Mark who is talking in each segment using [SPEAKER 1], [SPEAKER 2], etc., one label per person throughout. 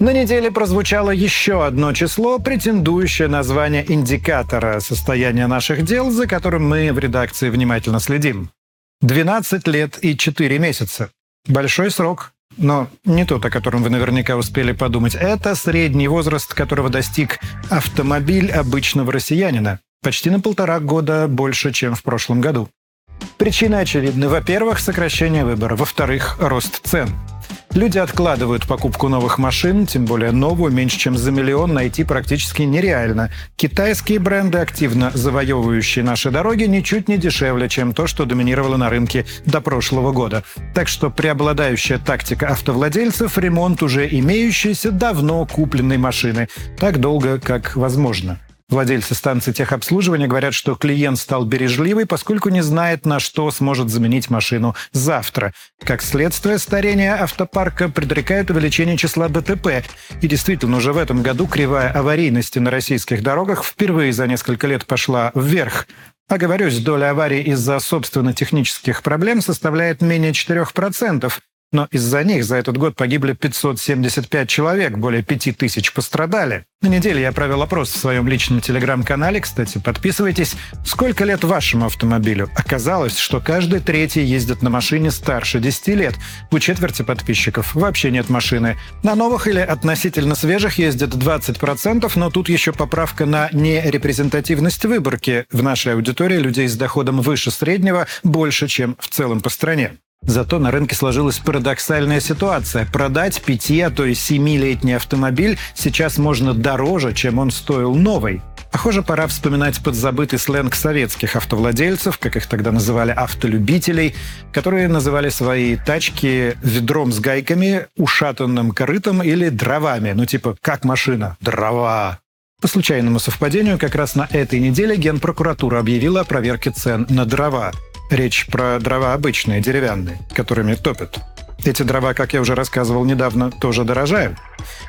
[SPEAKER 1] На неделе прозвучало еще одно число, претендующее на звание индикатора состояния наших дел, за которым мы в редакции внимательно следим. 12 лет и 4 месяца. Большой срок, но не тот, о котором вы наверняка успели подумать. Это средний возраст, которого достиг автомобиль обычного россиянина. Почти на полтора года больше, чем в прошлом году. Причины очевидны. Во-первых, сокращение выбора. Во-вторых, рост цен. Люди откладывают покупку новых машин, тем более новую, меньше чем за миллион найти практически нереально. Китайские бренды, активно завоевывающие наши дороги, ничуть не дешевле, чем то, что доминировало на рынке до прошлого года. Так что преобладающая тактика автовладельцев – ремонт уже имеющейся, давно купленной машины. Так долго, как возможно. Владельцы станции техобслуживания говорят, что клиент стал бережливый, поскольку не знает, на что сможет заменить машину завтра. Как следствие, старение автопарка предрекает увеличение числа ДТП. И действительно, уже в этом году кривая аварийности на российских дорогах впервые за несколько лет пошла вверх. Оговорюсь, доля аварий из-за собственно технических проблем составляет менее 4%, но из-за них за этот год погибли 575 человек, более 5000 пострадали. На неделе я провел опрос в своем личном телеграм-канале, кстати, подписывайтесь. Сколько лет вашему автомобилю? Оказалось, что каждый третий ездит на машине старше 10 лет. У четверти подписчиков вообще нет машины. На новых или относительно свежих ездит 20%, но тут еще поправка на нерепрезентативность выборки. В нашей аудитории людей с доходом выше среднего больше, чем в целом по стране. Зато на рынке сложилась парадоксальная ситуация. Продать пяти, а то и семилетний автомобиль сейчас можно дороже, чем он стоил новый. Похоже, пора вспоминать подзабытый сленг советских автовладельцев, как их тогда называли автолюбителей, которые называли свои тачки ведром с гайками, ушатанным корытом или дровами. Ну типа, как машина? Дрова. По случайному совпадению, как раз на этой неделе Генпрокуратура объявила о проверке цен на дрова. Речь про дрова обычные, деревянные, которыми топят. Эти дрова, как я уже рассказывал недавно, тоже дорожают.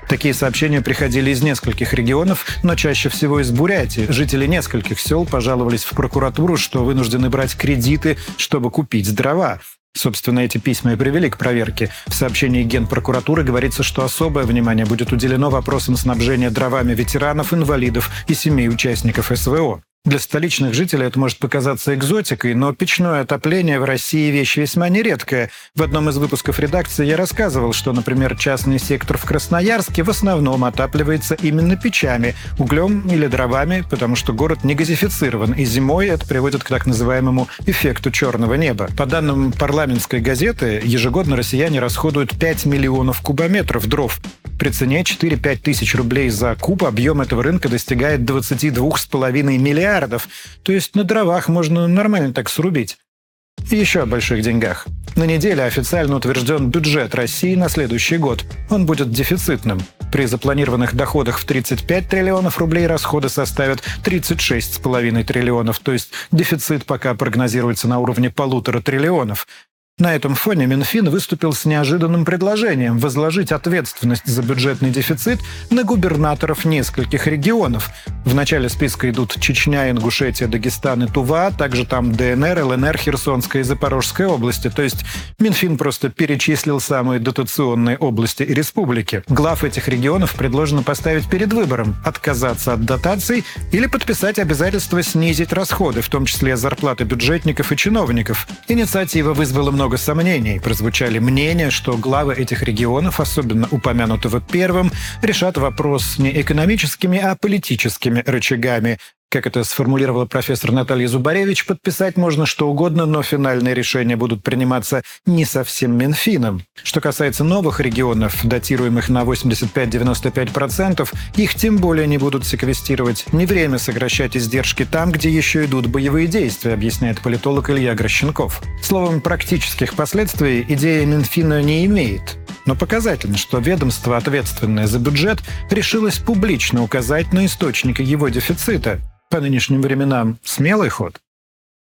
[SPEAKER 1] Такие сообщения приходили из нескольких регионов, но чаще всего из Бурятии. Жители нескольких сел пожаловались в прокуратуру, что вынуждены брать кредиты, чтобы купить дрова. Собственно, эти письма и привели к проверке. В сообщении Генпрокуратуры говорится, что особое внимание будет уделено вопросам снабжения дровами ветеранов, инвалидов и семей участников СВО. Для столичных жителей это может показаться экзотикой, но печное отопление в России вещь весьма нередкая. В одном из выпусков редакции я рассказывал, что, например, частный сектор в Красноярске в основном отапливается именно печами, углем или дровами, потому что город не газифицирован, и зимой это приводит к так называемому эффекту черного неба. По данным парламентской газеты, ежегодно россияне расходуют 5 миллионов кубометров дров. При цене 4-5 тысяч рублей за куб объем этого рынка достигает 22,5 миллиардов. То есть на дровах можно нормально так срубить. И еще о больших деньгах. На неделе официально утвержден бюджет России на следующий год. Он будет дефицитным. При запланированных доходах в 35 триллионов рублей расходы составят 36,5 триллионов, то есть дефицит пока прогнозируется на уровне полутора триллионов. На этом фоне Минфин выступил с неожиданным предложением возложить ответственность за бюджетный дефицит на губернаторов нескольких регионов. В начале списка идут Чечня, Ингушетия, Дагестан и Тува, а также там ДНР, ЛНР, Херсонская и Запорожская области. То есть Минфин просто перечислил самые дотационные области и республики. Глав этих регионов предложено поставить перед выбором – отказаться от дотаций или подписать обязательство снизить расходы, в том числе зарплаты бюджетников и чиновников. Инициатива вызвала много много сомнений. Прозвучали мнения, что главы этих регионов, особенно упомянутого первым, решат вопрос не экономическими, а политическими рычагами, как это сформулировала профессор Наталья Зубаревич, подписать можно что угодно, но финальные решения будут приниматься не совсем Минфином. Что касается новых регионов, датируемых на 85-95%, их тем более не будут секвестировать. Не время сокращать издержки там, где еще идут боевые действия, объясняет политолог Илья Грощенков. Словом, практических последствий идея Минфина не имеет. Но показательно, что ведомство, ответственное за бюджет, решилось публично указать на источники его дефицита – по нынешним временам смелый ход.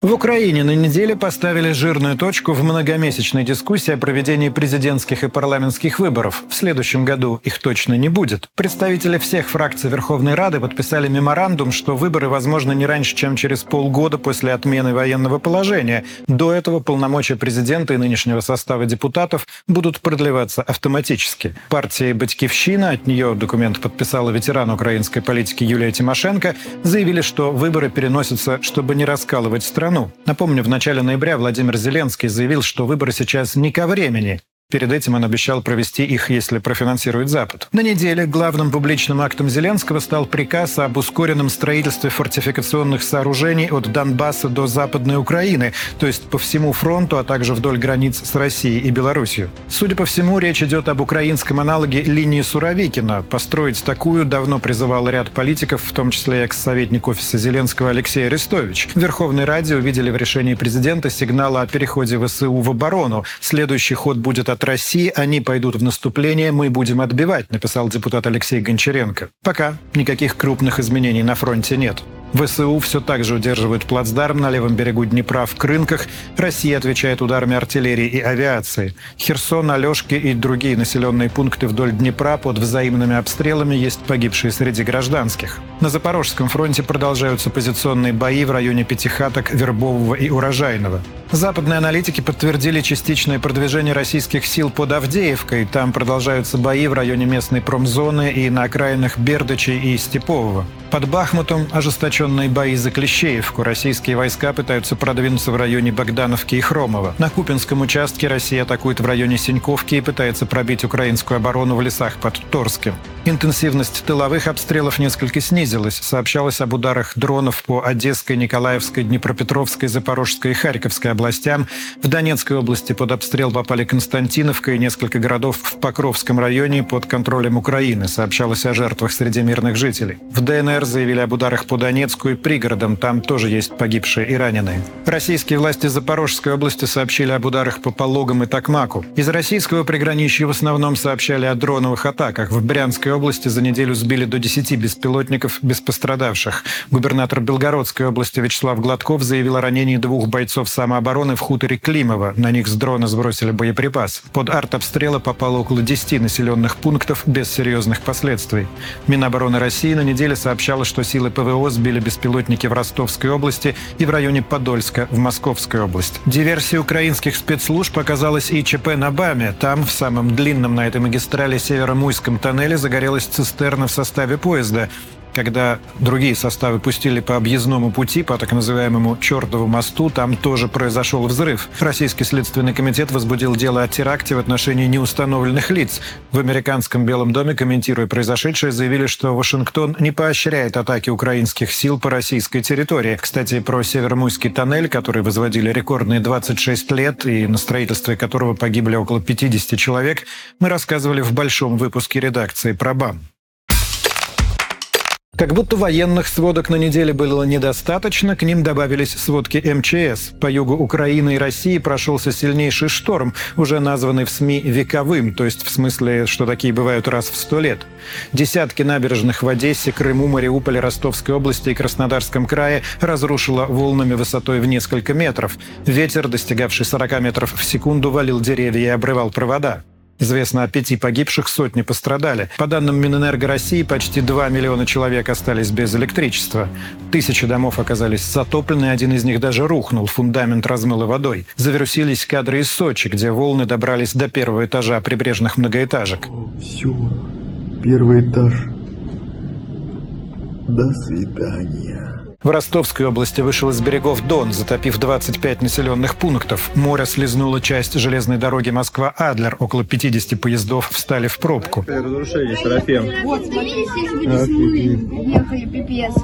[SPEAKER 1] В Украине на неделе поставили жирную точку в многомесячной дискуссии о проведении президентских и парламентских выборов. В следующем году их точно не будет. Представители всех фракций Верховной Рады подписали меморандум, что выборы возможны не раньше, чем через полгода после отмены военного положения. До этого полномочия президента и нынешнего состава депутатов будут продлеваться автоматически. Партия «Батькивщина», от нее документ подписала ветеран украинской политики Юлия Тимошенко, заявили, что выборы переносятся, чтобы не раскалывать страну страну. Напомню, в начале ноября Владимир Зеленский заявил, что выборы сейчас не ко времени, Перед этим он обещал провести их, если профинансирует Запад. На неделе главным публичным актом Зеленского стал приказ об ускоренном строительстве фортификационных сооружений от Донбасса до Западной Украины, то есть по всему фронту, а также вдоль границ с Россией и Беларусью. Судя по всему, речь идет об украинском аналоге линии Суровикина. Построить такую давно призывал ряд политиков, в том числе экс-советник офиса Зеленского Алексей Арестович. В Верховной Раде увидели в решении президента сигналы о переходе ВСУ в оборону. Следующий ход будет от от России, они пойдут в наступление, мы будем отбивать, написал депутат Алексей Гончаренко. Пока никаких крупных изменений на фронте нет. ВСУ все так же удерживают плацдарм на левом берегу Днепра в Крынках. Россия отвечает ударами артиллерии и авиации. Херсон, Алешки и другие населенные пункты вдоль Днепра под взаимными обстрелами есть погибшие среди гражданских. На Запорожском фронте продолжаются позиционные бои в районе Пятихаток, Вербового и Урожайного. Западные аналитики подтвердили частичное продвижение российских сил под Авдеевкой. Там продолжаются бои в районе местной промзоны и на окраинах Бердычи и Степового. Под Бахмутом ожесточенные бои за Клещеевку. Российские войска пытаются продвинуться в районе Богдановки и Хромова. На Купинском участке Россия атакует в районе Синьковки и пытается пробить украинскую оборону в лесах под Торским. Интенсивность тыловых обстрелов несколько снизилась. Сообщалось об ударах дронов по Одесской, Николаевской, Днепропетровской, Запорожской и Харьковской областям. В Донецкой области под обстрел попали Константиновка и несколько городов в Покровском районе под контролем Украины. Сообщалось о жертвах среди мирных жителей. В ДНР заявили об ударах по Донецку и пригородам. Там тоже есть погибшие и раненые. Российские власти Запорожской области сообщили об ударах по Пологам и Токмаку. Из российского приграничья в основном сообщали о дроновых атаках. В Брянской области за неделю сбили до 10 беспилотников без пострадавших. Губернатор Белгородской области Вячеслав Гладков заявил о ранении двух бойцов самообороны в хуторе Климова. На них с дрона сбросили боеприпас. Под артобстрелы попало около 10 населенных пунктов без серьезных последствий. Минобороны России на неделе сообщала, что силы ПВО сбили беспилотники в Ростовской области и в районе Подольска в Московской области. Диверсия украинских спецслужб показалась и ЧП на БАМе. Там, в самом длинном на этой магистрали Северо-Муйском тоннеле, загорелась цистерна в составе поезда когда другие составы пустили по объездному пути, по так называемому «чертову мосту», там тоже произошел взрыв. Российский следственный комитет возбудил дело о теракте в отношении неустановленных лиц. В американском Белом доме, комментируя произошедшее, заявили, что Вашингтон не поощряет атаки украинских сил по российской территории. Кстати, про Северомуйский тоннель, который возводили рекордные 26 лет и на строительстве которого погибли около 50 человек, мы рассказывали в большом выпуске редакции про БАМ. Как будто военных сводок на неделе было недостаточно, к ним добавились сводки МЧС. По югу Украины и России прошелся сильнейший шторм, уже названный в СМИ «вековым», то есть в смысле, что такие бывают раз в сто лет. Десятки набережных в Одессе, Крыму, Мариуполе, Ростовской области и Краснодарском крае разрушило волнами высотой в несколько метров. Ветер, достигавший 40 метров в секунду, валил деревья и обрывал провода. Известно о пяти погибших, сотни пострадали. По данным Минэнерго России, почти 2 миллиона человек остались без электричества. Тысячи домов оказались затоплены, один из них даже рухнул, фундамент размыло водой. Завирусились кадры из Сочи, где волны добрались до первого этажа прибрежных многоэтажек.
[SPEAKER 2] Все, первый этаж. До свидания.
[SPEAKER 1] В Ростовской области вышел из берегов Дон, затопив 25 населенных пунктов. Море слезнуло часть железной дороги Москва-Адлер. Около 50 поездов встали в пробку.
[SPEAKER 3] Разрушение, Серафим.
[SPEAKER 4] Вот, смотрите, здесь люди сильные. Ехали, пипец.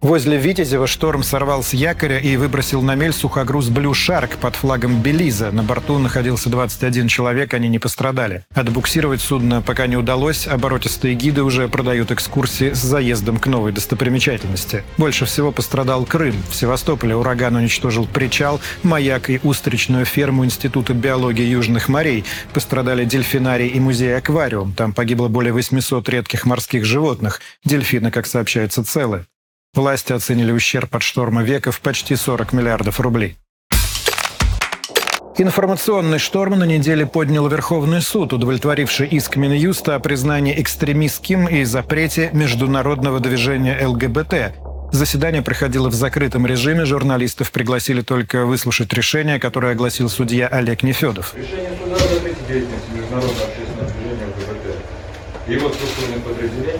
[SPEAKER 1] Возле Витязева шторм сорвал с якоря и выбросил на мель сухогруз «Блю Шарк» под флагом Белиза. На борту находился 21 человек, они не пострадали. Отбуксировать судно пока не удалось, оборотистые гиды уже продают экскурсии с заездом к новой достопримечательности. Больше всего пострадал Крым. В Севастополе ураган уничтожил причал, маяк и устричную ферму Института биологии южных морей. Пострадали дельфинарий и музей-аквариум. Там погибло более 800 редких морских животных. Дельфины, как сообщается, целы. Власти оценили ущерб от шторма века в почти 40 миллиардов рублей. Информационный шторм на неделе поднял Верховный суд, удовлетворивший иск Минюста о признании экстремистским и запрете международного движения ЛГБТ. Заседание проходило в закрытом режиме, журналистов пригласили только выслушать решение, которое огласил судья Олег Нефедов.
[SPEAKER 3] Решение суда закрыть деятельность международного общественного движения ЛГБТ. Его подразделение подлежит немедленному исполнению.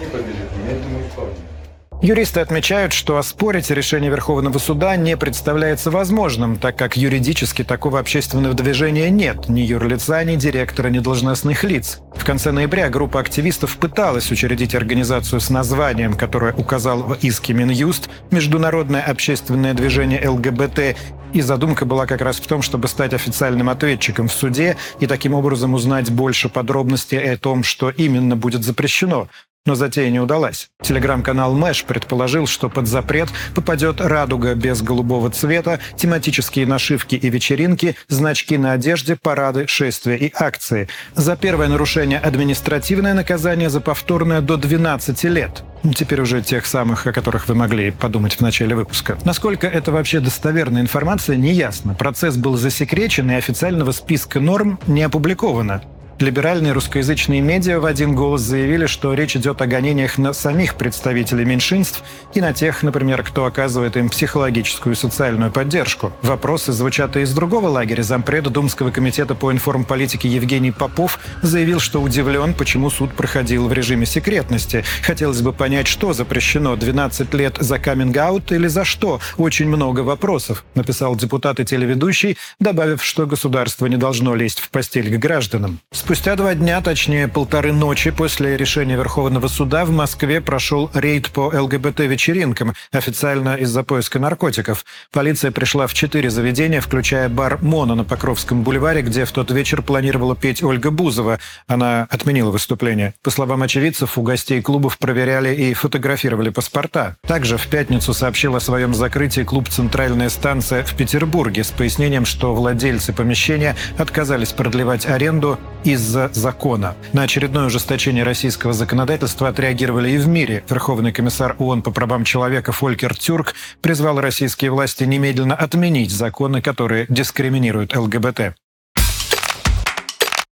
[SPEAKER 1] Юристы отмечают, что оспорить решение Верховного суда не представляется возможным, так как юридически такого общественного движения нет, ни юрлица, ни директора, ни должностных лиц. В конце ноября группа активистов пыталась учредить организацию с названием, которое указал в иске Минюст «Международное общественное движение ЛГБТ», и задумка была как раз в том, чтобы стать официальным ответчиком в суде и таким образом узнать больше подробностей о том, что именно будет запрещено. Но затея не удалась. Телеграм-канал Мэш предположил, что под запрет попадет радуга без голубого цвета, тематические нашивки и вечеринки, значки на одежде, парады, шествия и акции. За первое нарушение административное наказание, за повторное до 12 лет. Теперь уже тех самых, о которых вы могли подумать в начале выпуска. Насколько это вообще достоверная информация, не ясно. Процесс был засекречен и официального списка норм не опубликовано. Либеральные русскоязычные медиа в один голос заявили, что речь идет о гонениях на самих представителей меньшинств и на тех, например, кто оказывает им психологическую и социальную поддержку. Вопросы звучат и из другого лагеря. Зампреда Думского комитета по информполитике Евгений Попов заявил, что удивлен, почему суд проходил в режиме секретности. Хотелось бы понять, что запрещено – 12 лет за каминг-аут или за что? Очень много вопросов, написал депутат и телеведущий, добавив, что государство не должно лезть в постель к гражданам. Спустя два дня, точнее полторы ночи после решения Верховного суда в Москве прошел рейд по ЛГБТ-вечеринкам, официально из-за поиска наркотиков. Полиция пришла в четыре заведения, включая бар «Моно» на Покровском бульваре, где в тот вечер планировала петь Ольга Бузова. Она отменила выступление. По словам очевидцев, у гостей клубов проверяли и фотографировали паспорта. Также в пятницу сообщил о своем закрытии клуб «Центральная станция» в Петербурге с пояснением, что владельцы помещения отказались продлевать аренду из из-за закона. На очередное ужесточение российского законодательства отреагировали и в мире. Верховный комиссар ООН по правам человека Фолькер Тюрк призвал российские власти немедленно отменить законы, которые дискриминируют ЛГБТ.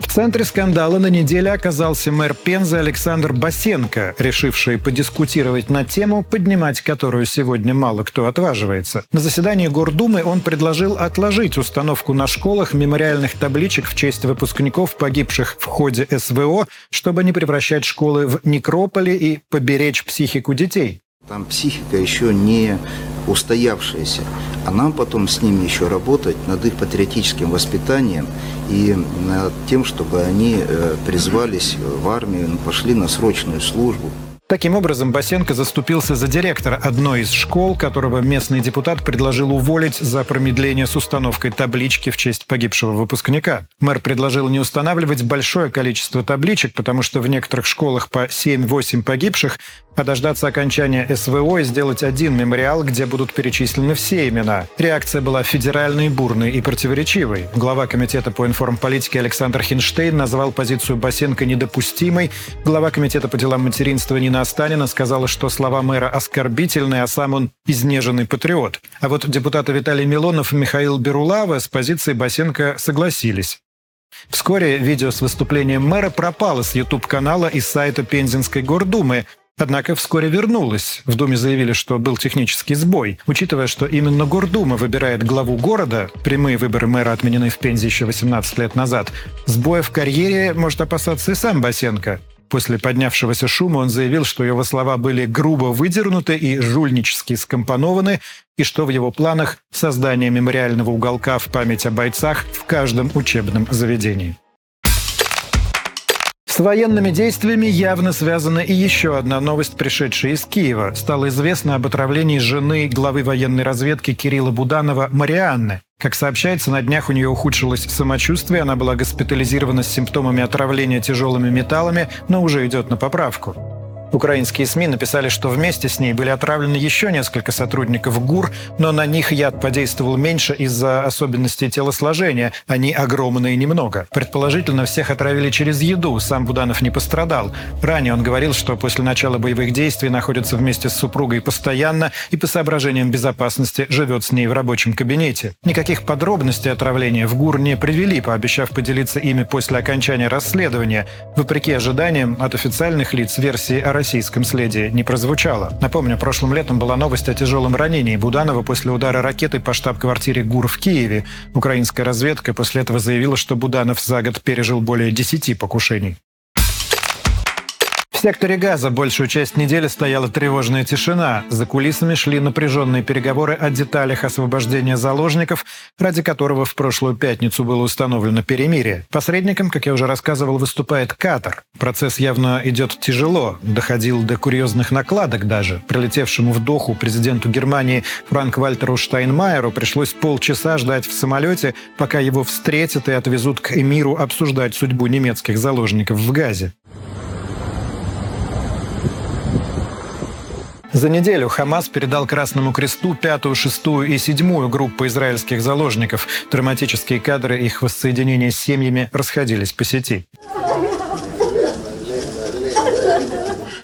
[SPEAKER 1] В центре скандала на неделе оказался мэр Пензы Александр Басенко, решивший подискутировать на тему, поднимать которую сегодня мало кто отваживается. На заседании Гордумы он предложил отложить установку на школах мемориальных табличек в честь выпускников, погибших в ходе СВО, чтобы не превращать школы в некрополи и поберечь психику детей.
[SPEAKER 5] Там психика еще не устоявшаяся, а нам потом с ними еще работать над их патриотическим воспитанием и над тем, чтобы они э, призвались в армию, пошли на срочную службу.
[SPEAKER 1] Таким образом, Басенко заступился за директора одной из школ, которого местный депутат предложил уволить за промедление с установкой таблички в честь погибшего выпускника. Мэр предложил не устанавливать большое количество табличек, потому что в некоторых школах по 7-8 погибших, а дождаться окончания СВО и сделать один мемориал, где будут перечислены все имена. Реакция была федеральной, бурной и противоречивой. Глава Комитета по информполитике Александр Хинштейн назвал позицию Басенко недопустимой. Глава Комитета по делам материнства Нина Останина сказала, что слова мэра оскорбительные, а сам он изнеженный патриот. А вот депутаты Виталий Милонов и Михаил Берулава с позицией Басенко согласились. Вскоре видео с выступлением мэра пропало с YouTube-канала и сайта Пензенской гордумы, Однако вскоре вернулась. В Думе заявили, что был технический сбой. Учитывая, что именно Гордума выбирает главу города, прямые выборы мэра отменены в Пензе еще 18 лет назад, сбоя в карьере может опасаться и сам Басенко. После поднявшегося шума он заявил, что его слова были грубо выдернуты и жульнически скомпонованы, и что в его планах создание мемориального уголка в память о бойцах в каждом учебном заведении. С военными действиями явно связана и еще одна новость, пришедшая из Киева. Стало известно об отравлении жены главы военной разведки Кирилла Буданова Марианны. Как сообщается, на днях у нее ухудшилось самочувствие, она была госпитализирована с симптомами отравления тяжелыми металлами, но уже идет на поправку. Украинские СМИ написали, что вместе с ней были отравлены еще несколько сотрудников ГУР, но на них яд подействовал меньше из-за особенностей телосложения. Они огромные немного. Предположительно, всех отравили через еду. Сам Буданов не пострадал. Ранее он говорил, что после начала боевых действий находится вместе с супругой постоянно и по соображениям безопасности живет с ней в рабочем кабинете. Никаких подробностей отравления в ГУР не привели, пообещав поделиться ими после окончания расследования. Вопреки ожиданиям от официальных лиц версии о российском следе не прозвучало. Напомню, прошлым летом была новость о тяжелом ранении Буданова после удара ракетой по штаб-квартире ГУР в Киеве. Украинская разведка после этого заявила, что Буданов за год пережил более 10 покушений. В секторе газа большую часть недели стояла тревожная тишина. За кулисами шли напряженные переговоры о деталях освобождения заложников, ради которого в прошлую пятницу было установлено перемирие. Посредником, как я уже рассказывал, выступает Катар. Процесс явно идет тяжело, доходил до курьезных накладок даже. Прилетевшему в Доху президенту Германии Франк Вальтеру Штайнмайеру пришлось полчаса ждать в самолете, пока его встретят и отвезут к эмиру обсуждать судьбу немецких заложников в Газе. За неделю Хамас передал Красному Кресту пятую, шестую и седьмую группы израильских заложников. Драматические кадры их воссоединения с семьями расходились по сети.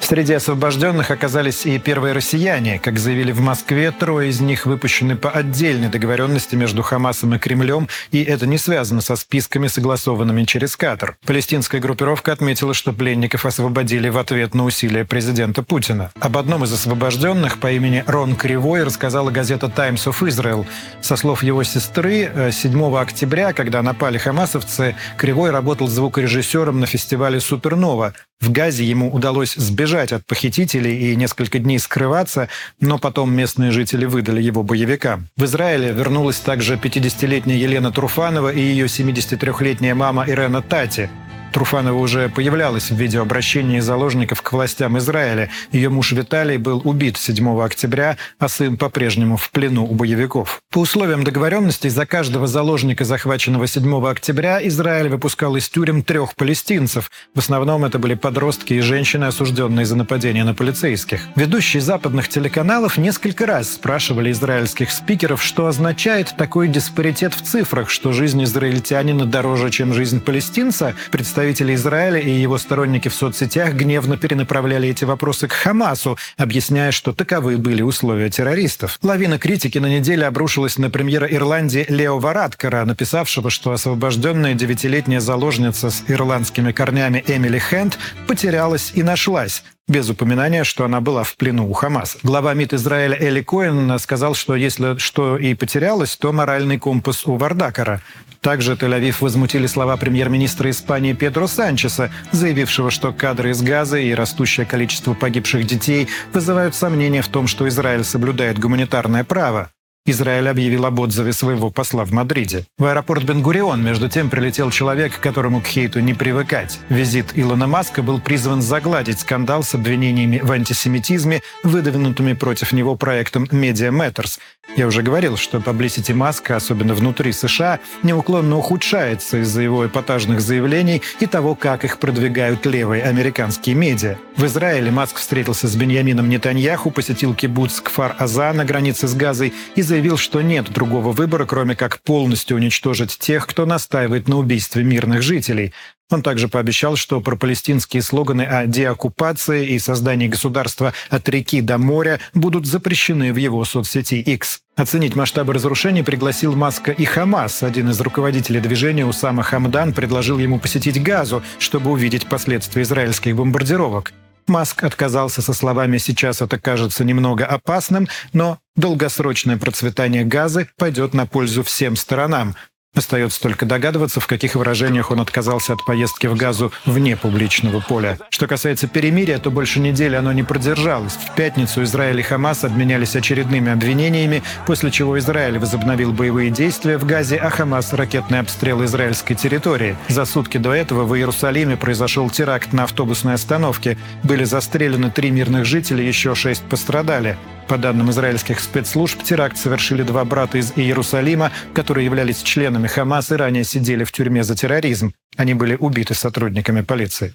[SPEAKER 1] Среди освобожденных оказались и первые россияне. Как заявили в Москве, трое из них выпущены по отдельной договоренности между Хамасом и Кремлем, и это не связано со списками, согласованными через Катар. Палестинская группировка отметила, что пленников освободили в ответ на усилия президента Путина. Об одном из освобожденных по имени Рон Кривой рассказала газета Times of Israel. Со слов его сестры, 7 э, октября, когда напали хамасовцы, Кривой работал звукорежиссером на фестивале «Супернова». В Газе ему удалось сбежать от похитителей и несколько дней скрываться, но потом местные жители выдали его боевикам. В Израиле вернулась также 50-летняя Елена Труфанова и ее 73-летняя мама Ирена Тати. Труфанова уже появлялась в видеообращении заложников к властям Израиля. Ее муж Виталий был убит 7 октября, а сын по-прежнему в плену у боевиков. По условиям договоренностей за каждого заложника, захваченного 7 октября, Израиль выпускал из тюрем трех палестинцев. В основном это были подростки и женщины, осужденные за нападение на полицейских. Ведущие западных телеканалов несколько раз спрашивали израильских спикеров, что означает такой диспаритет в цифрах, что жизнь израильтянина дороже, чем жизнь палестинца, Представители Израиля и его сторонники в соцсетях гневно перенаправляли эти вопросы к Хамасу, объясняя, что таковы были условия террористов. Лавина критики на неделе обрушилась на премьера Ирландии Лео Варадкара, написавшего, что освобожденная девятилетняя заложница с ирландскими корнями Эмили Хэнд потерялась и нашлась без упоминания, что она была в плену у Хамаса. Глава МИД Израиля Эли Коэн сказал, что если что и потерялось, то моральный компас у Вардакара. Также Тель-Авив возмутили слова премьер-министра Испании Педро Санчеса, заявившего, что кадры из Газа и растущее количество погибших детей вызывают сомнения в том, что Израиль соблюдает гуманитарное право. Израиль объявил об отзыве своего посла в Мадриде. В аэропорт Бенгурион, между тем, прилетел человек, которому к хейту не привыкать. Визит Илона Маска был призван загладить скандал с обвинениями в антисемитизме, выдвинутыми против него проектом Media Matters. Я уже говорил, что паблисити Маска, особенно внутри США, неуклонно ухудшается из-за его эпатажных заявлений и того, как их продвигают левые американские медиа. В Израиле Маск встретился с Беньямином Нетаньяху, посетил кибуц Кфар-Аза на границе с Газой и заявил, что нет другого выбора, кроме как полностью уничтожить тех, кто настаивает на убийстве мирных жителей. Он также пообещал, что пропалестинские слоганы о деоккупации и создании государства от реки до моря будут запрещены в его соцсети X. Оценить масштабы разрушений пригласил Маска и Хамас. Один из руководителей движения Усама Хамдан предложил ему посетить Газу, чтобы увидеть последствия израильских бомбардировок. Маск отказался со словами «сейчас это кажется немного опасным», но долгосрочное процветание газы пойдет на пользу всем сторонам, Остается только догадываться, в каких выражениях он отказался от поездки в Газу вне публичного поля. Что касается перемирия, то больше недели оно не продержалось. В пятницу Израиль и Хамас обменялись очередными обвинениями, после чего Израиль возобновил боевые действия в Газе, а Хамас — ракетный обстрел израильской территории. За сутки до этого в Иерусалиме произошел теракт на автобусной остановке. Были застрелены три мирных жителя, еще шесть пострадали. По данным израильских спецслужб, теракт совершили два брата из Иерусалима, которые являлись членами Хамас и ранее сидели в тюрьме за терроризм. Они были убиты сотрудниками полиции.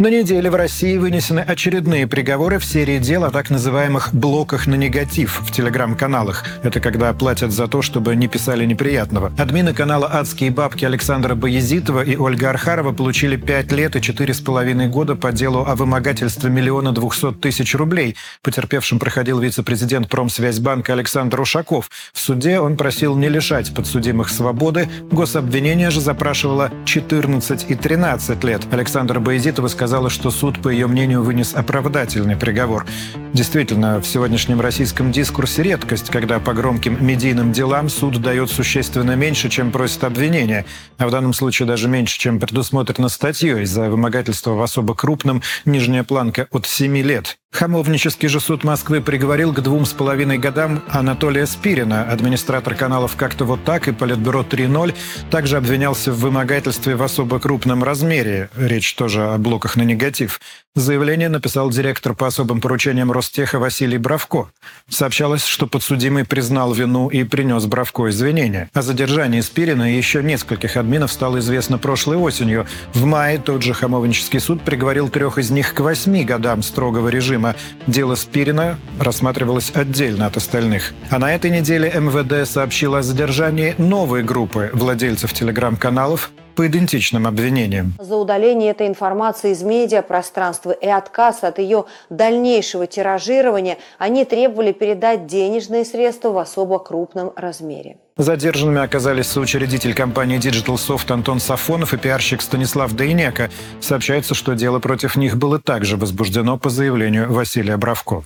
[SPEAKER 1] На неделе в России вынесены очередные приговоры в серии дел о так называемых «блоках на негатив» в телеграм-каналах. Это когда платят за то, чтобы не писали неприятного. Админы канала «Адские бабки» Александра Боязитова и Ольга Архарова получили 5 лет и 4,5 года по делу о вымогательстве миллиона двухсот тысяч рублей. Потерпевшим проходил вице-президент Промсвязьбанка Александр Ушаков. В суде он просил не лишать подсудимых свободы. Гособвинение же запрашивало 14 и 13 лет. Александр Боязитова сказал, сказала, что суд, по ее мнению, вынес оправдательный приговор. Действительно, в сегодняшнем российском дискурсе редкость, когда по громким медийным делам суд дает существенно меньше, чем просит обвинение, а в данном случае даже меньше, чем предусмотрено статьей за вымогательство в особо крупном, нижняя планка от 7 лет. Хамовнический же суд Москвы приговорил к двум с половиной годам Анатолия Спирина, администратор каналов «Как-то вот так» и Политбюро 3.0, также обвинялся в вымогательстве в особо крупном размере. Речь тоже о блоках на негатив. Заявление написал директор по особым поручениям Ростеха Василий Бравко. Сообщалось, что подсудимый признал вину и принес Бравко извинения. О задержании Спирина и еще нескольких админов стало известно прошлой осенью. В мае тот же Хамовнический суд приговорил трех из них к восьми годам строгого режима. Дело Спирина рассматривалось отдельно от остальных. А на этой неделе МВД сообщило о задержании новой группы владельцев телеграм-каналов по идентичным обвинениям.
[SPEAKER 6] За удаление этой информации из медиапространства и отказ от ее дальнейшего тиражирования они требовали передать денежные средства в особо крупном размере.
[SPEAKER 1] Задержанными оказались соучредитель компании Digital Soft Антон Сафонов и пиарщик Станислав Дейнека. Сообщается, что дело против них было также возбуждено по заявлению Василия Бравко.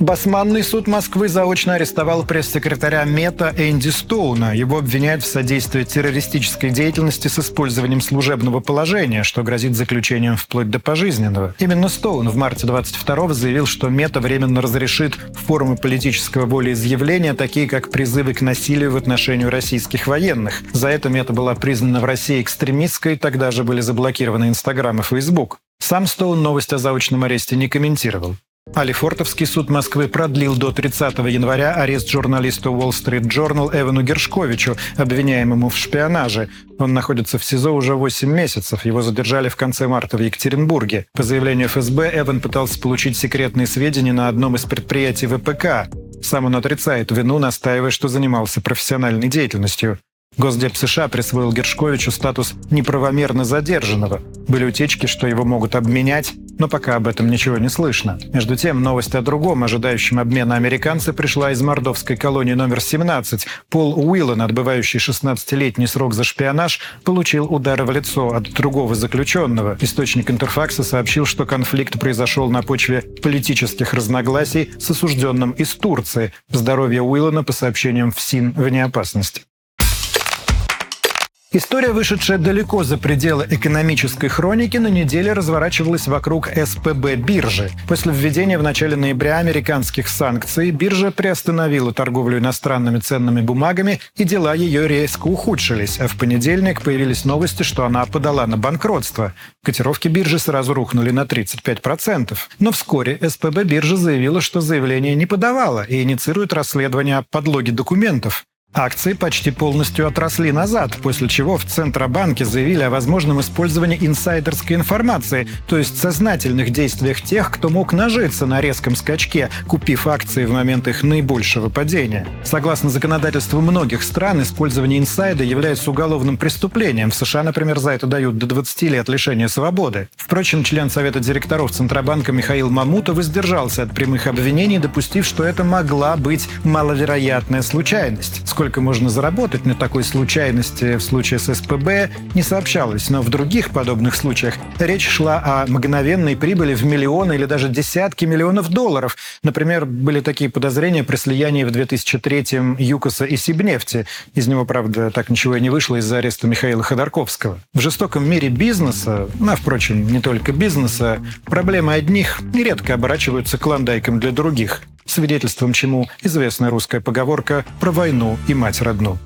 [SPEAKER 1] Басманный суд Москвы заочно арестовал пресс-секретаря МЕТА Энди Стоуна. Его обвиняют в содействии террористической деятельности с использованием служебного положения, что грозит заключением вплоть до пожизненного. Именно Стоун в марте 22-го заявил, что МЕТА временно разрешит формы политического волеизъявления, такие как призывы к насилию в отношении российских военных. За это МЕТА была признана в России экстремистской, тогда же были заблокированы Инстаграм и Фейсбук. Сам Стоун новость о заочном аресте не комментировал. Алифортовский суд Москвы продлил до 30 января арест журналисту Wall Street Journal Эвану Гершковичу, обвиняемому в шпионаже. Он находится в СИЗО уже 8 месяцев. Его задержали в конце марта в Екатеринбурге. По заявлению ФСБ, Эван пытался получить секретные сведения на одном из предприятий ВПК. Сам он отрицает вину, настаивая, что занимался профессиональной деятельностью. Госдеп США присвоил Гершковичу статус неправомерно задержанного. Были утечки, что его могут обменять, но пока об этом ничего не слышно. Между тем, новость о другом, ожидающем обмена американца, пришла из мордовской колонии номер 17. Пол Уиллан, отбывающий 16-летний срок за шпионаж, получил удары в лицо от другого заключенного. Источник Интерфакса сообщил, что конфликт произошел на почве политических разногласий с осужденным из Турции. Здоровье Уиллана, по сообщениям ФСИН, вне опасности. История, вышедшая далеко за пределы экономической хроники, на неделе разворачивалась вокруг СПБ биржи. После введения в начале ноября американских санкций биржа приостановила торговлю иностранными ценными бумагами, и дела ее резко ухудшились, а в понедельник появились новости, что она подала на банкротство. Котировки биржи сразу рухнули на 35%. Но вскоре СПБ биржа заявила, что заявление не подавала и инициирует расследование о подлоге документов. Акции почти полностью отросли назад, после чего в Центробанке заявили о возможном использовании инсайдерской информации, то есть сознательных действиях тех, кто мог нажиться на резком скачке, купив акции в момент их наибольшего падения. Согласно законодательству многих стран, использование инсайда является уголовным преступлением. В США, например, за это дают до 20 лет лишения свободы. Впрочем, член Совета директоров Центробанка Михаил Мамутов воздержался от прямых обвинений, допустив, что это могла быть маловероятная случайность можно заработать на такой случайности в случае с СПБ, не сообщалось, но в других подобных случаях речь шла о мгновенной прибыли в миллионы или даже десятки миллионов долларов. Например, были такие подозрения при слиянии в 2003-м ЮКОСа и Сибнефти. Из него, правда, так ничего и не вышло из-за ареста Михаила Ходорковского. В жестоком мире бизнеса, а, впрочем, не только бизнеса, проблемы одних нередко оборачиваются клондайком для других свидетельством чему известная русская поговорка про войну и мать родну.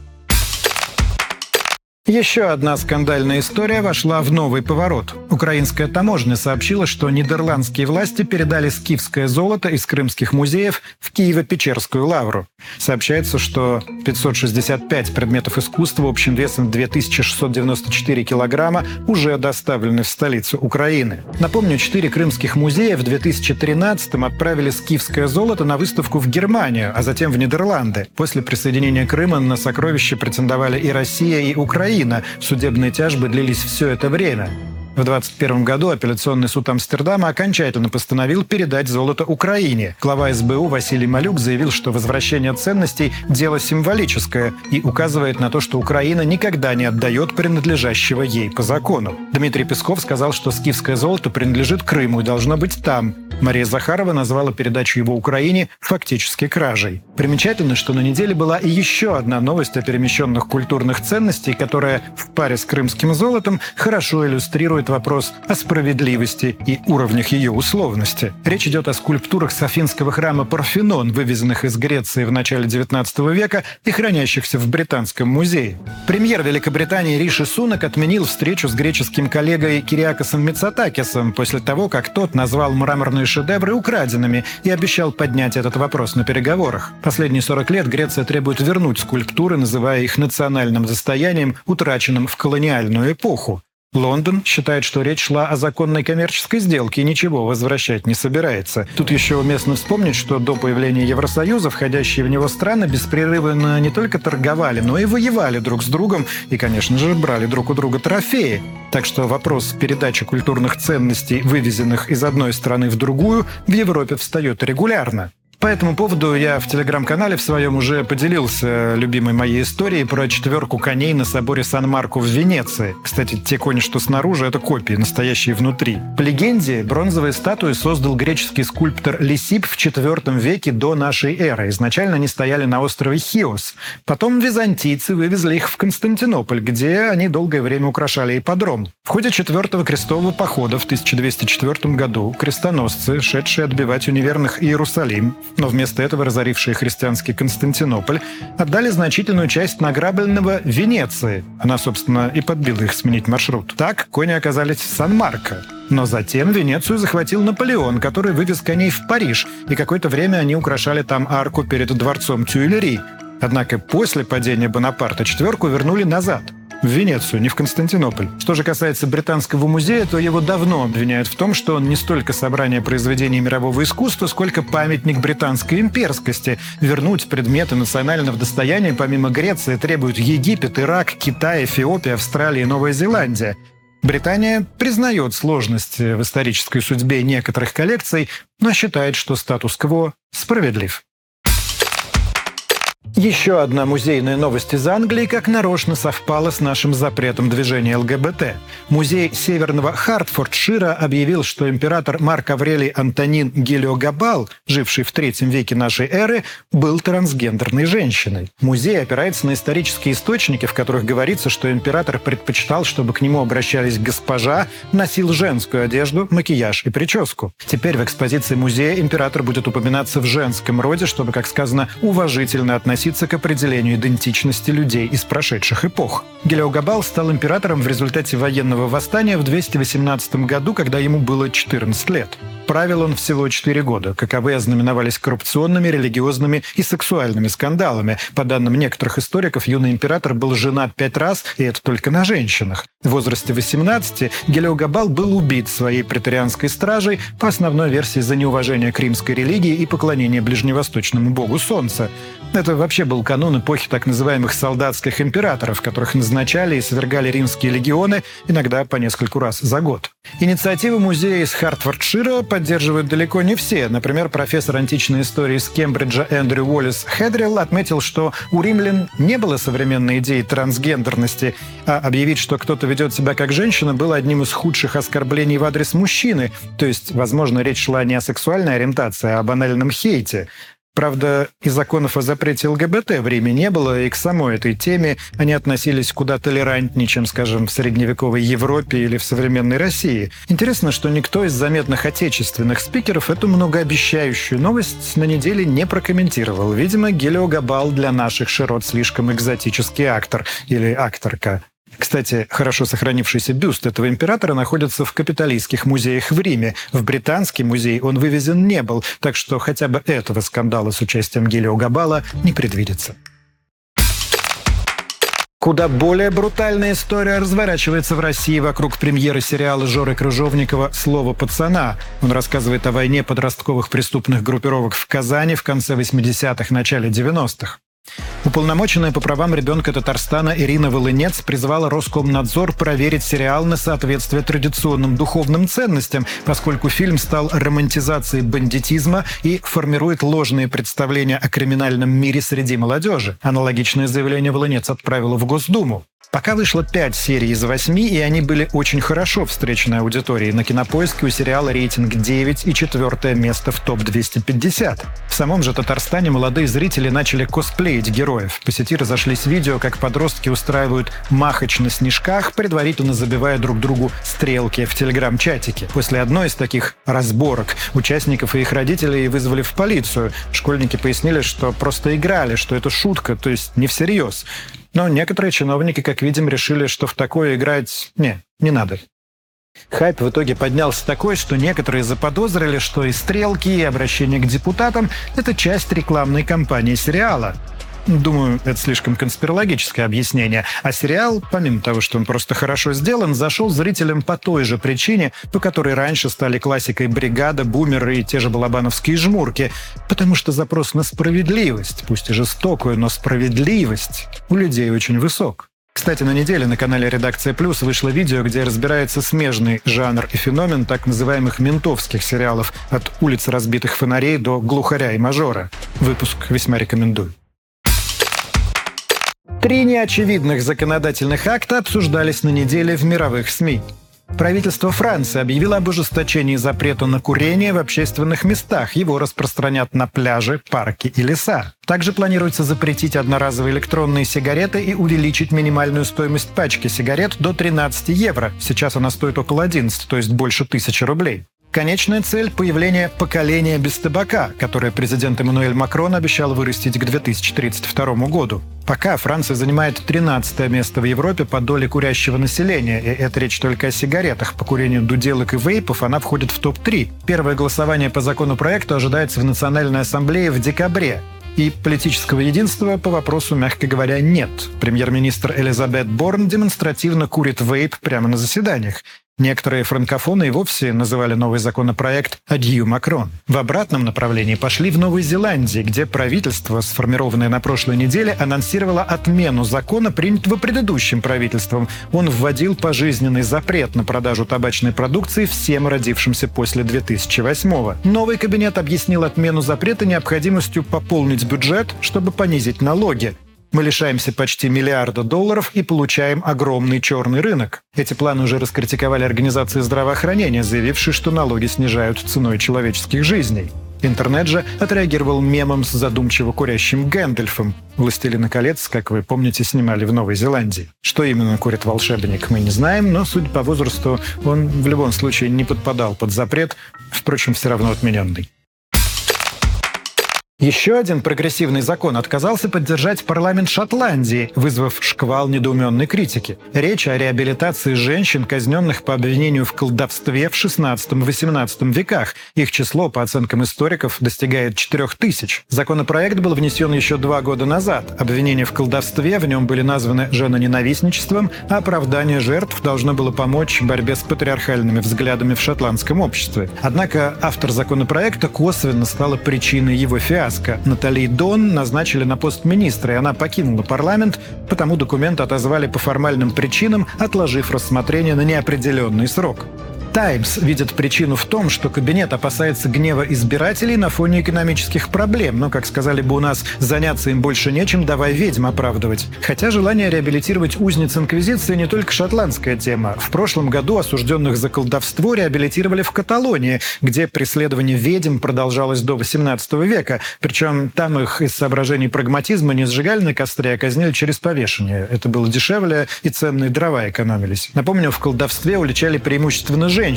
[SPEAKER 1] Еще одна скандальная история вошла в новый поворот. Украинская таможня сообщила, что нидерландские власти передали скифское золото из крымских музеев в Киево-Печерскую лавру. Сообщается, что 565 предметов искусства общим весом 2694 килограмма уже доставлены в столицу Украины. Напомню, четыре крымских музея в 2013-м отправили скифское золото на выставку в Германию, а затем в Нидерланды. После присоединения Крыма на сокровища претендовали и Россия, и Украина Украина. Судебные тяжбы длились все это время. В 2021 году апелляционный суд Амстердама окончательно постановил передать золото Украине. Глава СБУ Василий Малюк заявил, что возвращение ценностей – дело символическое и указывает на то, что Украина никогда не отдает принадлежащего ей по закону. Дмитрий Песков сказал, что скифское золото принадлежит Крыму и должно быть там. Мария Захарова назвала передачу его Украине фактически кражей. Примечательно, что на неделе была и еще одна новость о перемещенных культурных ценностей, которая в паре с крымским золотом хорошо иллюстрирует вопрос о справедливости и уровнях ее условности. Речь идет о скульптурах Софинского храма Парфенон, вывезенных из Греции в начале XIX века и хранящихся в Британском музее. Премьер Великобритании Риши Сунак отменил встречу с греческим коллегой Кириакосом Мицатакисом после того, как тот назвал мраморную шедевры украденными и обещал поднять этот вопрос на переговорах. Последние 40 лет Греция требует вернуть скульптуры, называя их национальным достоянием, утраченным в колониальную эпоху. Лондон считает, что речь шла о законной коммерческой сделке и ничего возвращать не собирается. Тут еще уместно вспомнить, что до появления Евросоюза входящие в него страны беспрерывно не только торговали, но и воевали друг с другом и, конечно же, брали друг у друга трофеи. Так что вопрос передачи культурных ценностей, вывезенных из одной страны в другую, в Европе встает регулярно. По этому поводу я в телеграм-канале в своем уже поделился любимой моей историей про четверку коней на соборе Сан-Марко в Венеции. Кстати, те кони, что снаружи, это копии, настоящие внутри. По легенде, бронзовые статуи создал греческий скульптор Лисип в IV веке до нашей эры. Изначально они стояли на острове Хиос. Потом византийцы вывезли их в Константинополь, где они долгое время украшали ипподром. В ходе четвертого крестового похода в 1204 году крестоносцы, шедшие отбивать у неверных Иерусалим, но вместо этого разорившие христианский Константинополь отдали значительную часть награбленного Венеции. Она, собственно, и подбила их сменить маршрут. Так кони оказались в Сан-Марко. Но затем Венецию захватил Наполеон, который вывез коней в Париж, и какое-то время они украшали там арку перед дворцом Тюильри. Однако после падения Бонапарта четверку вернули назад – в Венецию, не в Константинополь. Что же касается Британского музея, то его давно обвиняют в том, что он не столько собрание произведений мирового искусства, сколько памятник британской имперскости. Вернуть предметы национального достояния помимо Греции требуют Египет, Ирак, Китай, Эфиопия, Австралия и Новая Зеландия. Британия признает сложность в исторической судьбе некоторых коллекций, но считает, что статус-кво справедлив. Еще одна музейная новость из Англии как нарочно совпала с нашим запретом движения ЛГБТ. Музей Северного Хартфордшира объявил, что император Марк Аврелий Антонин Гелиогабал, живший в третьем веке нашей эры, был трансгендерной женщиной. Музей опирается на исторические источники, в которых говорится, что император предпочитал, чтобы к нему обращались госпожа, носил женскую одежду, макияж и прическу. Теперь в экспозиции музея император будет упоминаться в женском роде, чтобы, как сказано, уважительно относиться относиться к определению идентичности людей из прошедших эпох. Гелиогабал стал императором в результате военного восстания в 218 году, когда ему было 14 лет. Правил он всего 4 года. Каковы ознаменовались коррупционными, религиозными и сексуальными скандалами. По данным некоторых историков, юный император был женат пять раз, и это только на женщинах. В возрасте 18 Гелиогабал был убит своей претарианской стражей по основной версии за неуважение к римской религии и поклонение ближневосточному богу Солнца. Это вообще был канун эпохи так называемых солдатских императоров, которых назначали и свергали римские легионы, иногда по нескольку раз за год. Инициативы музея из Хартфордшира поддерживают далеко не все. Например, профессор античной истории из Кембриджа Эндрю Уоллес Хедрилл отметил, что у римлян не было современной идеи трансгендерности, а объявить, что кто-то ведет себя как женщина, было одним из худших оскорблений в адрес мужчины. То есть, возможно, речь шла не о сексуальной ориентации, а о банальном хейте. Правда, и законов о запрете ЛГБТ в Риме не было, и к самой этой теме они относились куда толерантнее, чем, скажем, в средневековой Европе или в современной России. Интересно, что никто из заметных отечественных спикеров эту многообещающую новость на неделе не прокомментировал. Видимо, Гелио Габал для наших широт слишком экзотический актор или акторка. Кстати, хорошо сохранившийся бюст этого императора находится в капиталистских музеях в Риме. В британский музей он вывезен не был, так что хотя бы этого скандала с участием Гелио Габала не предвидится. Куда более брутальная история разворачивается в России вокруг премьеры сериала Жоры Крыжовникова «Слово пацана». Он рассказывает о войне подростковых преступных группировок в Казани в конце 80-х, начале 90-х. Уполномоченная по правам ребенка Татарстана Ирина Волынец призвала Роскомнадзор проверить сериал на соответствие традиционным духовным ценностям, поскольку фильм стал романтизацией бандитизма и формирует ложные представления о криминальном мире среди молодежи. Аналогичное заявление Волынец отправила в Госдуму. Пока вышло пять серий из восьми, и они были очень хорошо встречены аудиторией. На кинопоиске у сериала рейтинг 9 и четвертое место в топ-250. В самом же Татарстане молодые зрители начали косплеить героев. По сети разошлись видео, как подростки устраивают махач на снежках, предварительно забивая друг другу стрелки в телеграм-чатике. После одной из таких разборок участников и их родителей вызвали в полицию. Школьники пояснили, что просто играли, что это шутка, то есть не всерьез. Но некоторые чиновники, как видим, решили, что в такое играть не, не надо. Хайп в итоге поднялся такой, что некоторые заподозрили, что и стрелки, и обращение к депутатам – это часть рекламной кампании сериала. Думаю, это слишком конспирологическое объяснение. А сериал, помимо того, что он просто хорошо сделан, зашел зрителям по той же причине, по которой раньше стали классикой «Бригада», «Бумеры» и те же балабановские жмурки. Потому что запрос на справедливость, пусть и жестокую, но справедливость у людей очень высок. Кстати, на неделе на канале «Редакция Плюс» вышло видео, где разбирается смежный жанр и феномен так называемых ментовских сериалов от «Улиц разбитых фонарей» до «Глухаря и мажора». Выпуск весьма рекомендую. Три неочевидных законодательных акта обсуждались на неделе в мировых СМИ. Правительство Франции объявило об ужесточении запрета на курение в общественных местах. Его распространят на пляжи, парки и леса. Также планируется запретить одноразовые электронные сигареты и увеличить минимальную стоимость пачки сигарет до 13 евро. Сейчас она стоит около 11, то есть больше тысячи рублей. Конечная цель – появление поколения без табака, которое президент Эммануэль Макрон обещал вырастить к 2032 году. Пока Франция занимает 13 место в Европе по доле курящего населения, и это речь только о сигаретах. По курению дуделок и вейпов она входит в топ-3. Первое голосование по законопроекту ожидается в Национальной ассамблее в декабре. И политического единства по вопросу, мягко говоря, нет. Премьер-министр Элизабет Борн демонстративно курит вейп прямо на заседаниях. Некоторые франкофоны и вовсе называли новый законопроект «Адью Макрон». В обратном направлении пошли в Новой Зеландии, где правительство, сформированное на прошлой неделе, анонсировало отмену закона, принятого предыдущим правительством. Он вводил пожизненный запрет на продажу табачной продукции всем родившимся после 2008 -го. Новый кабинет объяснил отмену запрета необходимостью пополнить бюджет, чтобы понизить налоги. Мы лишаемся почти миллиарда долларов и получаем огромный черный рынок. Эти планы уже раскритиковали организации здравоохранения, заявившие, что налоги снижают ценой человеческих жизней. Интернет же отреагировал мемом с задумчиво курящим Гэндальфом. «Властелина колец», как вы помните, снимали в Новой Зеландии. Что именно курит волшебник, мы не знаем, но, судя по возрасту, он в любом случае не подпадал под запрет, впрочем, все равно отмененный. Еще один прогрессивный закон отказался поддержать парламент Шотландии, вызвав шквал недоуменной критики. Речь о реабилитации женщин, казненных по обвинению в колдовстве в XVI-XVIII веках. Их число, по оценкам историков, достигает 4000. Законопроект был внесен еще два года назад. Обвинения в колдовстве в нем были названы женоненавистничеством, а оправдание жертв должно было помочь в борьбе с патриархальными взглядами в шотландском обществе. Однако автор законопроекта косвенно стала причиной его фиаско фиаско. Натали Дон назначили на пост министра, и она покинула парламент, потому документ отозвали по формальным причинам, отложив рассмотрение на неопределенный срок. Таймс видит причину в том, что кабинет опасается гнева избирателей на фоне экономических проблем. Но, как сказали бы у нас, заняться им больше нечем, давай ведьм оправдывать. Хотя желание реабилитировать узниц Инквизиции не только шотландская тема. В прошлом году осужденных за колдовство реабилитировали в Каталонии, где преследование ведьм продолжалось до 18 века. Причем там их из соображений прагматизма не сжигали на костре, а казнили через повешение. Это было дешевле, и ценные дрова экономились. Напомню, в колдовстве уличали преимущественно женщин.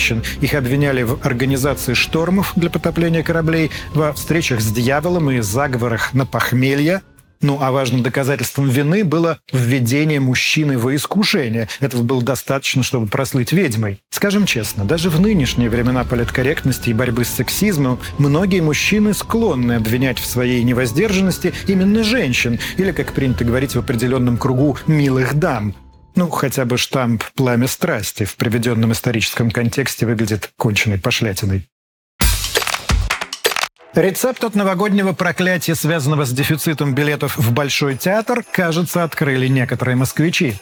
[SPEAKER 1] Их обвиняли в организации штормов для потопления кораблей, во встречах с дьяволом и заговорах на похмелье. Ну а важным доказательством вины было введение мужчины во искушение. Этого было достаточно, чтобы прослыть ведьмой. Скажем честно, даже в нынешние времена политкорректности и борьбы с сексизмом многие мужчины склонны обвинять в своей невоздержанности именно женщин, или, как принято говорить в определенном кругу, милых дам. Ну, хотя бы штамп «пламя страсти» в приведенном историческом контексте выглядит конченной пошлятиной. Рецепт от новогоднего проклятия, связанного с дефицитом билетов в Большой театр, кажется, открыли некоторые москвичи.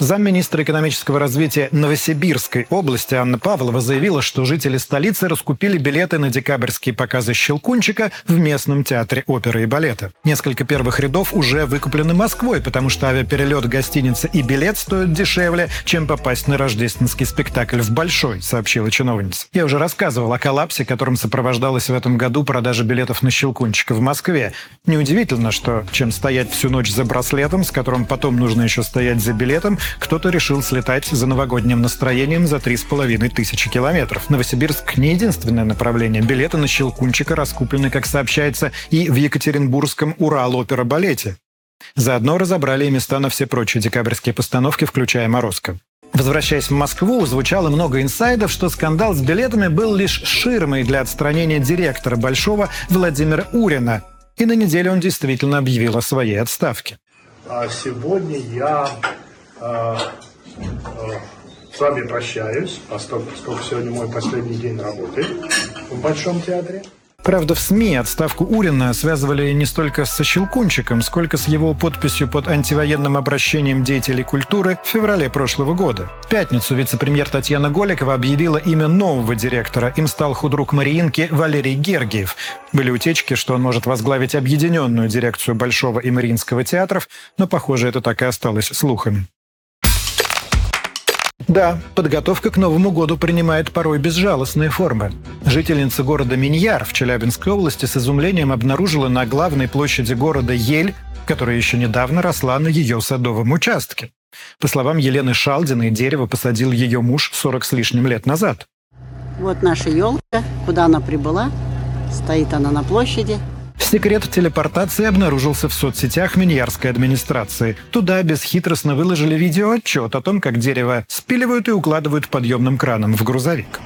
[SPEAKER 1] Замминистра экономического развития Новосибирской области Анна Павлова заявила, что жители столицы раскупили билеты на декабрьские показы «Щелкунчика» в местном театре оперы и балета. Несколько первых рядов уже выкуплены Москвой, потому что авиаперелет, гостиница и билет стоят дешевле, чем попасть на рождественский спектакль в Большой, сообщила чиновница. Я уже рассказывал о коллапсе, которым сопровождалась в этом году продажа билетов на «Щелкунчика» в Москве. Неудивительно, что чем стоять всю ночь за браслетом, с которым потом нужно еще стоять за билетом, кто-то решил слетать за новогодним настроением за три с половиной тысячи километров. Новосибирск не единственное направление. Билеты на Щелкунчика раскуплены, как сообщается, и в Екатеринбургском Урал-опера-балете. Заодно разобрали и места на все прочие декабрьские постановки, включая «Морозко». Возвращаясь в Москву, звучало много инсайдов, что скандал с билетами был лишь ширмой для отстранения директора Большого Владимира Урина. И на неделе он действительно объявил о своей отставке.
[SPEAKER 7] А сегодня я с вами прощаюсь, поскольку, поскольку сегодня мой последний день работы в Большом театре.
[SPEAKER 1] Правда, в СМИ отставку Урина связывали не столько со Щелкунчиком, сколько с его подписью под антивоенным обращением деятелей культуры в феврале прошлого года. В пятницу вице-премьер Татьяна Голикова объявила имя нового директора. Им стал худрук Мариинки Валерий Гергиев. Были утечки, что он может возглавить объединенную дирекцию Большого и Мариинского театров, но, похоже, это так и осталось слухами. Да, подготовка к Новому году принимает порой безжалостные формы. Жительница города Миньяр в Челябинской области с изумлением обнаружила на главной площади города ель, которая еще недавно росла на ее садовом участке. По словам Елены Шалдиной, дерево посадил ее муж 40 с лишним лет назад.
[SPEAKER 8] Вот наша елка, куда она прибыла. Стоит она на площади.
[SPEAKER 1] Секрет телепортации обнаружился в соцсетях Миньярской администрации. Туда бесхитростно выложили видеоотчет о том, как дерево спиливают и укладывают подъемным краном в грузовик.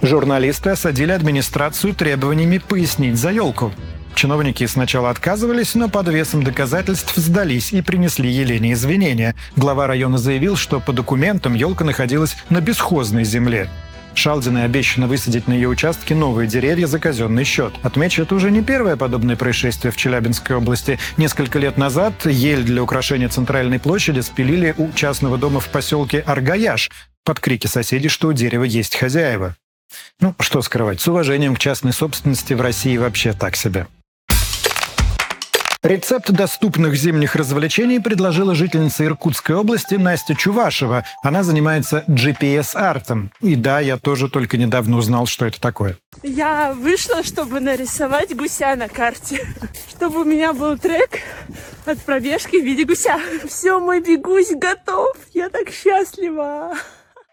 [SPEAKER 1] Журналисты осадили администрацию требованиями пояснить за елку. Чиновники сначала отказывались, но под весом доказательств сдались и принесли Елене извинения. Глава района заявил, что по документам елка находилась на бесхозной земле. Шалдиной обещано высадить на ее участке новые деревья за казенный счет. Отмечу, это уже не первое подобное происшествие в Челябинской области. Несколько лет назад ель для украшения центральной площади спилили у частного дома в поселке Аргаяш под крики соседей, что у дерева есть хозяева. Ну, что скрывать, с уважением к частной собственности в России вообще так себе. Рецепт доступных зимних развлечений предложила жительница Иркутской области Настя Чувашева. Она занимается GPS-артом. И да, я тоже только недавно узнал, что это такое.
[SPEAKER 9] Я вышла, чтобы нарисовать гуся на карте. Чтобы у меня был трек от пробежки в виде гуся. Все, мой бегусь готов. Я так счастлива.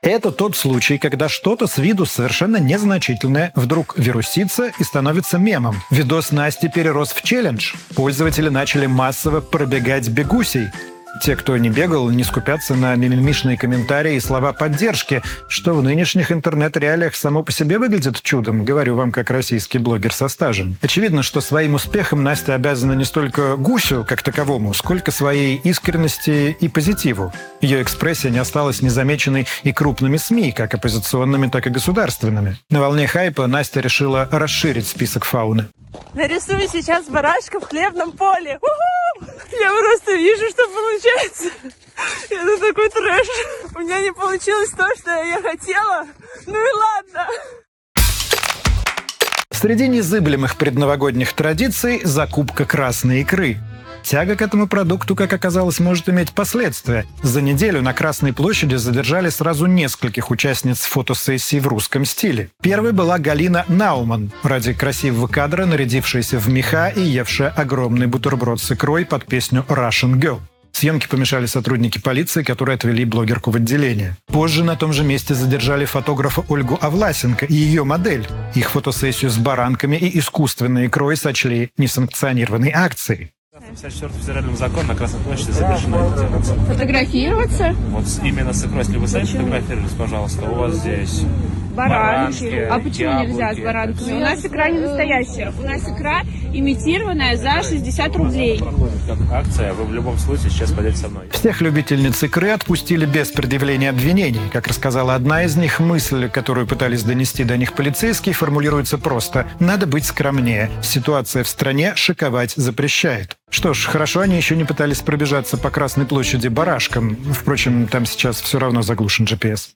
[SPEAKER 1] Это тот случай, когда что-то с виду совершенно незначительное вдруг вирусится и становится мемом. Видос Насти перерос в челлендж. Пользователи начали массово пробегать бегусей. Те, кто не бегал, не скупятся на мимимишные комментарии и слова поддержки, что в нынешних интернет-реалиях само по себе выглядит чудом, говорю вам как российский блогер со стажем. Очевидно, что своим успехом Настя обязана не столько гусю как таковому, сколько своей искренности и позитиву. Ее экспрессия не осталась незамеченной и крупными СМИ, как оппозиционными, так и государственными. На волне хайпа Настя решила расширить список фауны.
[SPEAKER 9] Нарисую сейчас барашка в хлебном поле. Я просто вижу, что получается. Это такой трэш. У меня не получилось то, что я хотела. Ну и ладно.
[SPEAKER 1] Среди незыблемых предновогодних традиций закупка красной икры. Тяга к этому продукту, как оказалось, может иметь последствия. За неделю на Красной площади задержали сразу нескольких участниц фотосессии в русском стиле. Первой была Галина Науман, ради красивого кадра нарядившаяся в меха и евшая огромный бутерброд с икрой под песню «Russian Girl». Съемки помешали сотрудники полиции, которые отвели блогерку в отделение. Позже на том же месте задержали фотографа Ольгу Авласенко и ее модель. Их фотосессию с баранками и искусственной икрой сочли несанкционированной акцией.
[SPEAKER 10] 54 федеральным законом на Красной площади запрещено делать.
[SPEAKER 4] Фотографироваться?
[SPEAKER 10] Вот именно с икрой, если вы сами фотографировались, пожалуйста, у вас здесь
[SPEAKER 4] Баранки.
[SPEAKER 10] баранки,
[SPEAKER 4] А почему нельзя с
[SPEAKER 10] яблоки.
[SPEAKER 4] баранками? У нас икра не настоящая. У нас икра имитированная за 60 рублей.
[SPEAKER 10] Акция, вы в любом случае сейчас пойдете со мной.
[SPEAKER 1] Всех любительниц икры отпустили без предъявления обвинений. Как рассказала одна из них, мысль, которую пытались донести до них полицейские, формулируется просто «надо быть скромнее. Ситуация в стране шиковать запрещает». Что ж, хорошо они еще не пытались пробежаться по Красной площади барашком. Впрочем, там сейчас все равно заглушен GPS.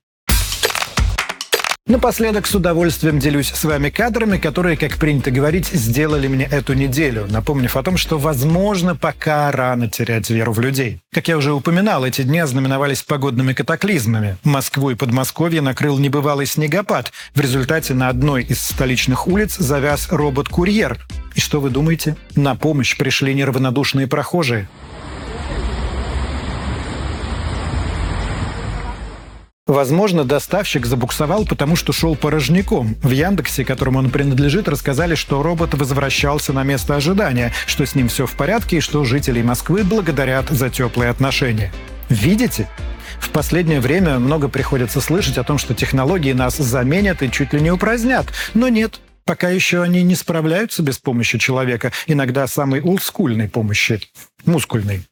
[SPEAKER 1] Напоследок с удовольствием делюсь с вами кадрами, которые, как принято говорить, сделали мне эту неделю, напомнив о том, что, возможно, пока рано терять веру в людей. Как я уже упоминал, эти дни ознаменовались погодными катаклизмами. Москву и Подмосковье накрыл небывалый снегопад. В результате на одной из столичных улиц завяз робот-курьер. И что вы думаете? На помощь пришли неравнодушные прохожие. Возможно, доставщик забуксовал, потому что шел порожняком. В Яндексе, которому он принадлежит, рассказали, что робот возвращался на место ожидания, что с ним все в порядке и что жителей Москвы благодарят за теплые отношения. Видите? В последнее время много приходится слышать о том, что технологии нас заменят и чуть ли не упразднят. Но нет, пока еще они не справляются без помощи человека, иногда самой олдскульной помощи, мускульной.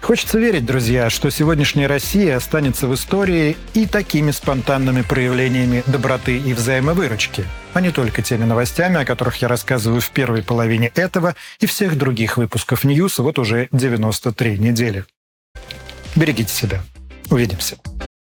[SPEAKER 1] Хочется верить, друзья, что сегодняшняя Россия останется в истории и такими спонтанными проявлениями доброты и взаимовыручки, а не только теми новостями, о которых я рассказываю в первой половине этого и всех других выпусков News вот уже 93 недели. Берегите себя. Увидимся.